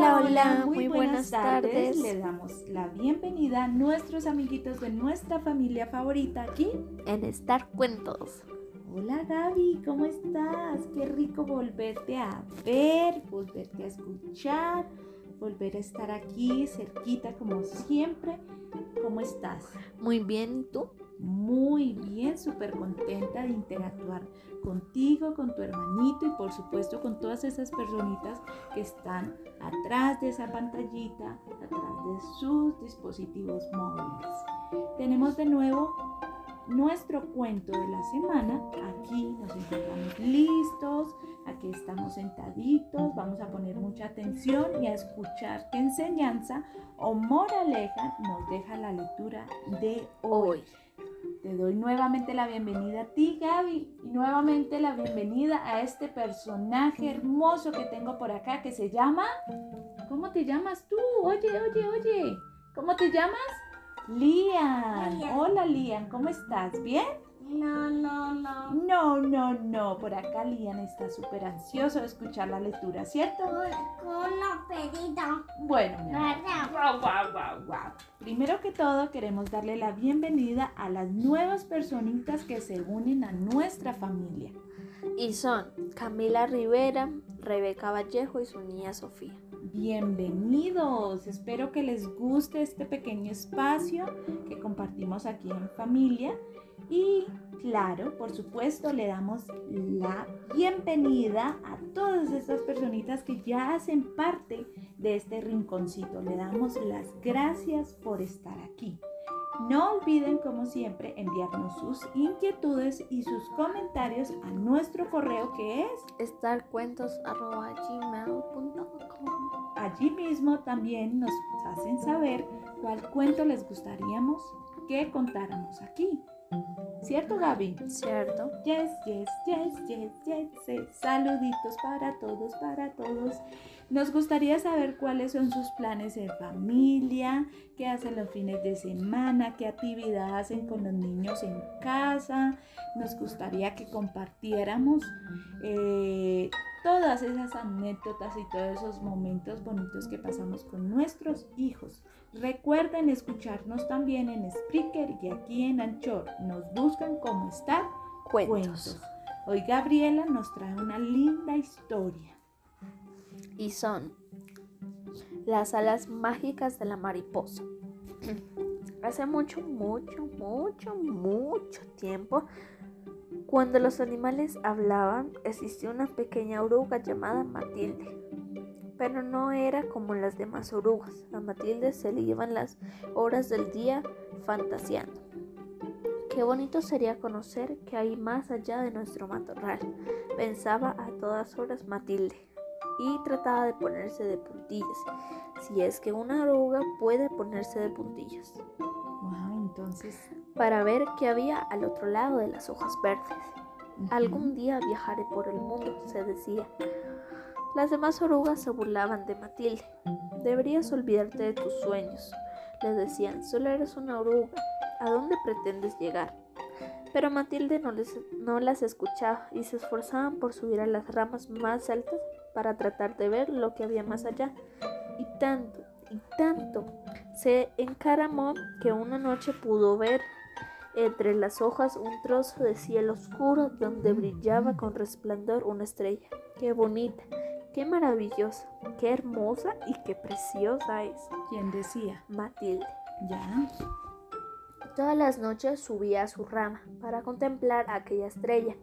Hola, hola, muy buenas tardes. Le damos la bienvenida a nuestros amiguitos de nuestra familia favorita aquí En Star Cuentos. Hola Gaby, ¿cómo estás? Qué rico volverte a ver, volverte a escuchar, volver a estar aquí cerquita como siempre. ¿Cómo estás? Muy bien, ¿y tú? Muy bien, súper contenta de interactuar contigo, con tu hermanito y por supuesto con todas esas personitas que están atrás de esa pantallita, atrás de sus dispositivos móviles. Tenemos de nuevo nuestro cuento de la semana. Aquí nos encontramos listos, aquí estamos sentaditos, vamos a poner mucha atención y a escuchar qué enseñanza o moraleja nos deja la lectura de hoy. Te doy nuevamente la bienvenida a ti, Gaby, y nuevamente la bienvenida a este personaje hermoso que tengo por acá que se llama... ¿Cómo te llamas tú? Oye, oye, oye. ¿Cómo te llamas? Lian. Hola, Lian. ¿Cómo estás? ¿Bien? No, no, no. No, no, no. Por acá Lian está súper ansioso de escuchar la lectura, ¿cierto? Una. Bueno, mi amor. ¿Verdad? Guau, guau, guau, guau. Primero que todo, queremos darle la bienvenida a las nuevas personitas que se unen a nuestra familia. Y son Camila Rivera, Rebeca Vallejo y su niña Sofía. Bienvenidos. Espero que les guste este pequeño espacio que compartimos aquí en familia. Y claro, por supuesto, le damos la bienvenida a todas estas personitas que ya hacen parte de este rinconcito. Le damos las gracias por estar aquí. No olviden, como siempre, enviarnos sus inquietudes y sus comentarios a nuestro correo que es starcuentos.gmail.com Allí mismo también nos hacen saber cuál cuento les gustaríamos que contáramos aquí. ¿Cierto, Gaby? ¿Cierto? Yes, yes, yes, yes, yes, yes. Saluditos para todos, para todos. Nos gustaría saber cuáles son sus planes en familia, qué hacen los fines de semana, qué actividad hacen con los niños en casa. Nos gustaría que compartiéramos eh, todas esas anécdotas y todos esos momentos bonitos que pasamos con nuestros hijos. Recuerden escucharnos también en Spreaker y aquí en Anchor. Nos buscan como Star Cuentos. Cuentos. Hoy Gabriela nos trae una linda historia. Y son las alas mágicas de la mariposa. Hace mucho, mucho, mucho, mucho tiempo, cuando los animales hablaban, existió una pequeña oruga llamada Matilde. Pero no era como las demás orugas. A Matilde se le iban las horas del día fantaseando. Qué bonito sería conocer que hay más allá de nuestro matorral, pensaba a todas horas Matilde, y trataba de ponerse de puntillas, si es que una oruga puede ponerse de puntillas, Wow, entonces. Para ver qué había al otro lado de las hojas verdes. Algún día viajaré por el mundo, se decía. Las demás orugas se burlaban de Matilde. Deberías olvidarte de tus sueños, le decían, solo eres una oruga. ¿A dónde pretendes llegar? Pero Matilde no, les, no las escuchaba y se esforzaban por subir a las ramas más altas para tratar de ver lo que había más allá. Y tanto, y tanto, se encaramó que una noche pudo ver entre las hojas un trozo de cielo oscuro donde brillaba con resplandor una estrella. Qué bonita, qué maravillosa, qué hermosa y qué preciosa es. ¿Quién decía? Matilde. Ya. Todas las noches subía a su rama para contemplar a aquella estrella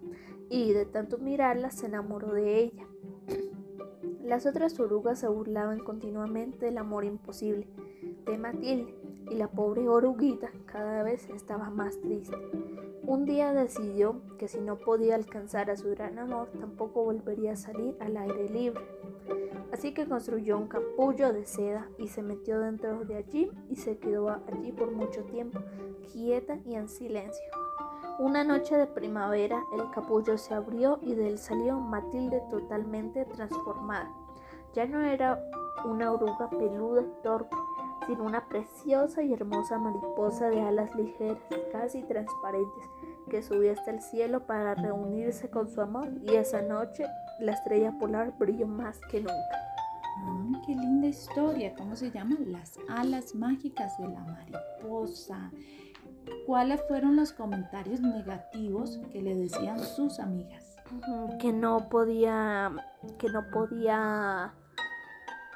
y de tanto mirarla se enamoró de ella. Las otras orugas se burlaban continuamente del amor imposible de Matilde y la pobre oruguita cada vez estaba más triste. Un día decidió que si no podía alcanzar a su gran amor tampoco volvería a salir al aire libre. Así que construyó un capullo de seda y se metió dentro de allí y se quedó allí por mucho tiempo, quieta y en silencio. Una noche de primavera el capullo se abrió y de él salió Matilde totalmente transformada. Ya no era una oruga peluda y torpe, sino una preciosa y hermosa mariposa de alas ligeras, casi transparentes, que subía hasta el cielo para reunirse con su amor y esa noche la estrella polar brilló más que nunca. Qué linda historia. ¿Cómo se llama? Las alas mágicas de la mariposa. ¿Cuáles fueron los comentarios negativos que le decían sus amigas? Que no podía, que no podía,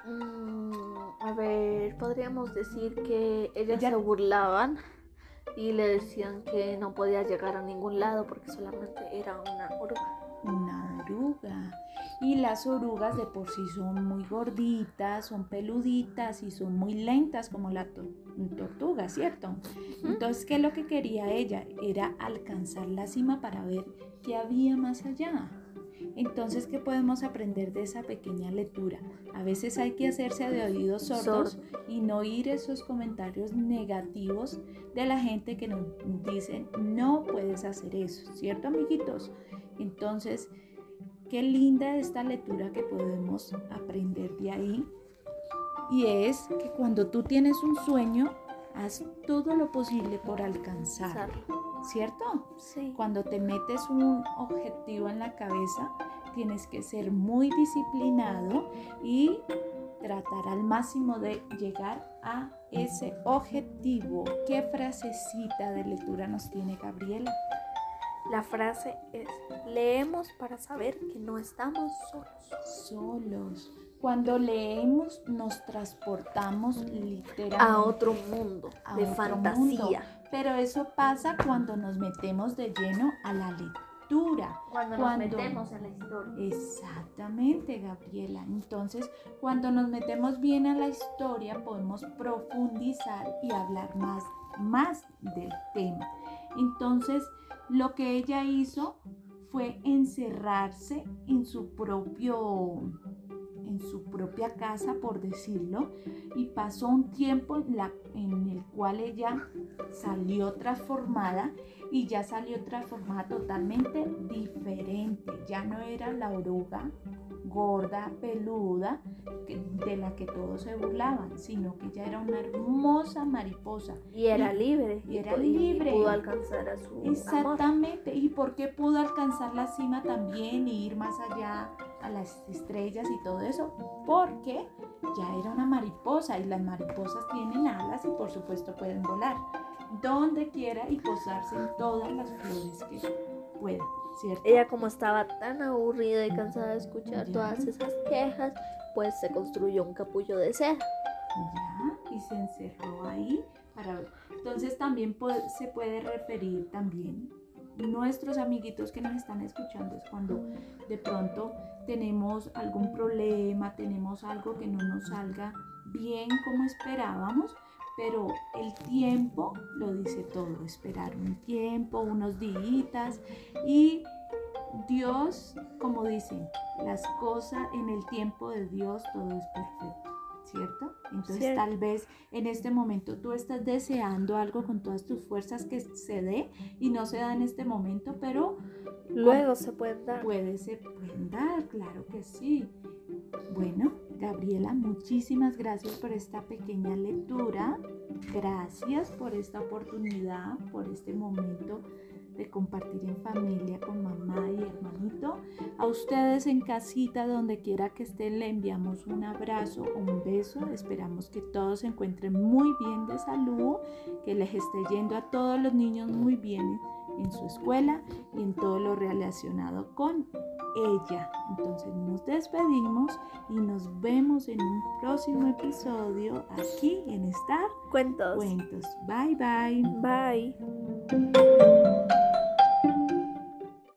mm, a ver, podríamos decir que ellas Ella- se burlaban y le decían que no podía llegar a ningún lado porque solamente era una oruga. Una oruga. Y las orugas de por sí son muy gorditas, son peluditas y son muy lentas como la to- tortuga, ¿cierto? Entonces, ¿qué es lo que quería ella? Era alcanzar la cima para ver qué había más allá. Entonces, ¿qué podemos aprender de esa pequeña lectura? A veces hay que hacerse de oídos sordos y no oír esos comentarios negativos de la gente que nos dicen, no puedes hacer eso, ¿cierto, amiguitos? Entonces, qué linda esta lectura que podemos aprender de ahí. Y es que cuando tú tienes un sueño, haz todo lo posible por alcanzarlo. ¿Cierto? Sí. Cuando te metes un objetivo en la cabeza, tienes que ser muy disciplinado y tratar al máximo de llegar a ese objetivo. ¿Qué frasecita de lectura nos tiene Gabriela? La frase es, leemos para saber que no estamos solos. Solos. Cuando leemos nos transportamos literalmente A otro mundo A de otro fantasía. Pero eso pasa cuando nos metemos de lleno a la lectura. Cuando, Cuando- nos metemos en la historia. Exactamente, Gabriela. Entonces, cuando nos metemos bien a la historia, podemos profundizar y hablar más, más del tema. Entonces, lo que ella hizo fue encerrarse en su propio en su propia casa, por decirlo, y pasó un tiempo en, la- en el cual ella salió transformada y ya salió transformada totalmente diferente. Ya no era la oruga gorda, peluda, de la que todos se burlaban, sino que ya era una hermosa mariposa. Y era Y- libre. y era libre. pudo alcanzar a su amor. Exactamente. ¿Y por qué pudo alcanzar la cima también y ir más allá a las estrellas y todo eso? Porque ya era una mariposa y las mariposas tienen alas y por supuesto pueden volar donde quiera y posarse en todas las flores que puedan, ¿cierto? Ella como estaba tan aburrida y cansada de escuchar Ya. todas esas quejas, pues se construyó un capullo de seda. Ya, y se encerró ahí para ver. Entonces también se puede referir también nuestros amiguitos que nos están escuchando es cuando de pronto tenemos algún problema, tenemos algo que no nos salga bien como esperábamos, pero el tiempo lo dice todo, esperar un tiempo, unos días y Dios, como dicen, las cosas en el tiempo de Dios todo es perfecto, ¿cierto? Entonces Cierto. tal vez en este momento tú estás deseando algo con todas tus fuerzas que se dé y no se da en este momento, pero Luego se pueden dar. puede se pueden dar, claro que sí. Bueno, Gabriela, muchísimas gracias por esta pequeña lectura. Gracias por esta oportunidad, por este momento de compartir en familia con mamá y hermanito. A ustedes en casita, donde quiera que estén, le enviamos un abrazo, un beso. Esperamos que todos se encuentren muy bien de salud, que les esté yendo a todos los niños muy bien en su escuela y en todo lo relacionado con ella. Entonces nos despedimos y nos vemos en un próximo episodio aquí en Star Cuentos. Cuentos. Bye bye. Bye.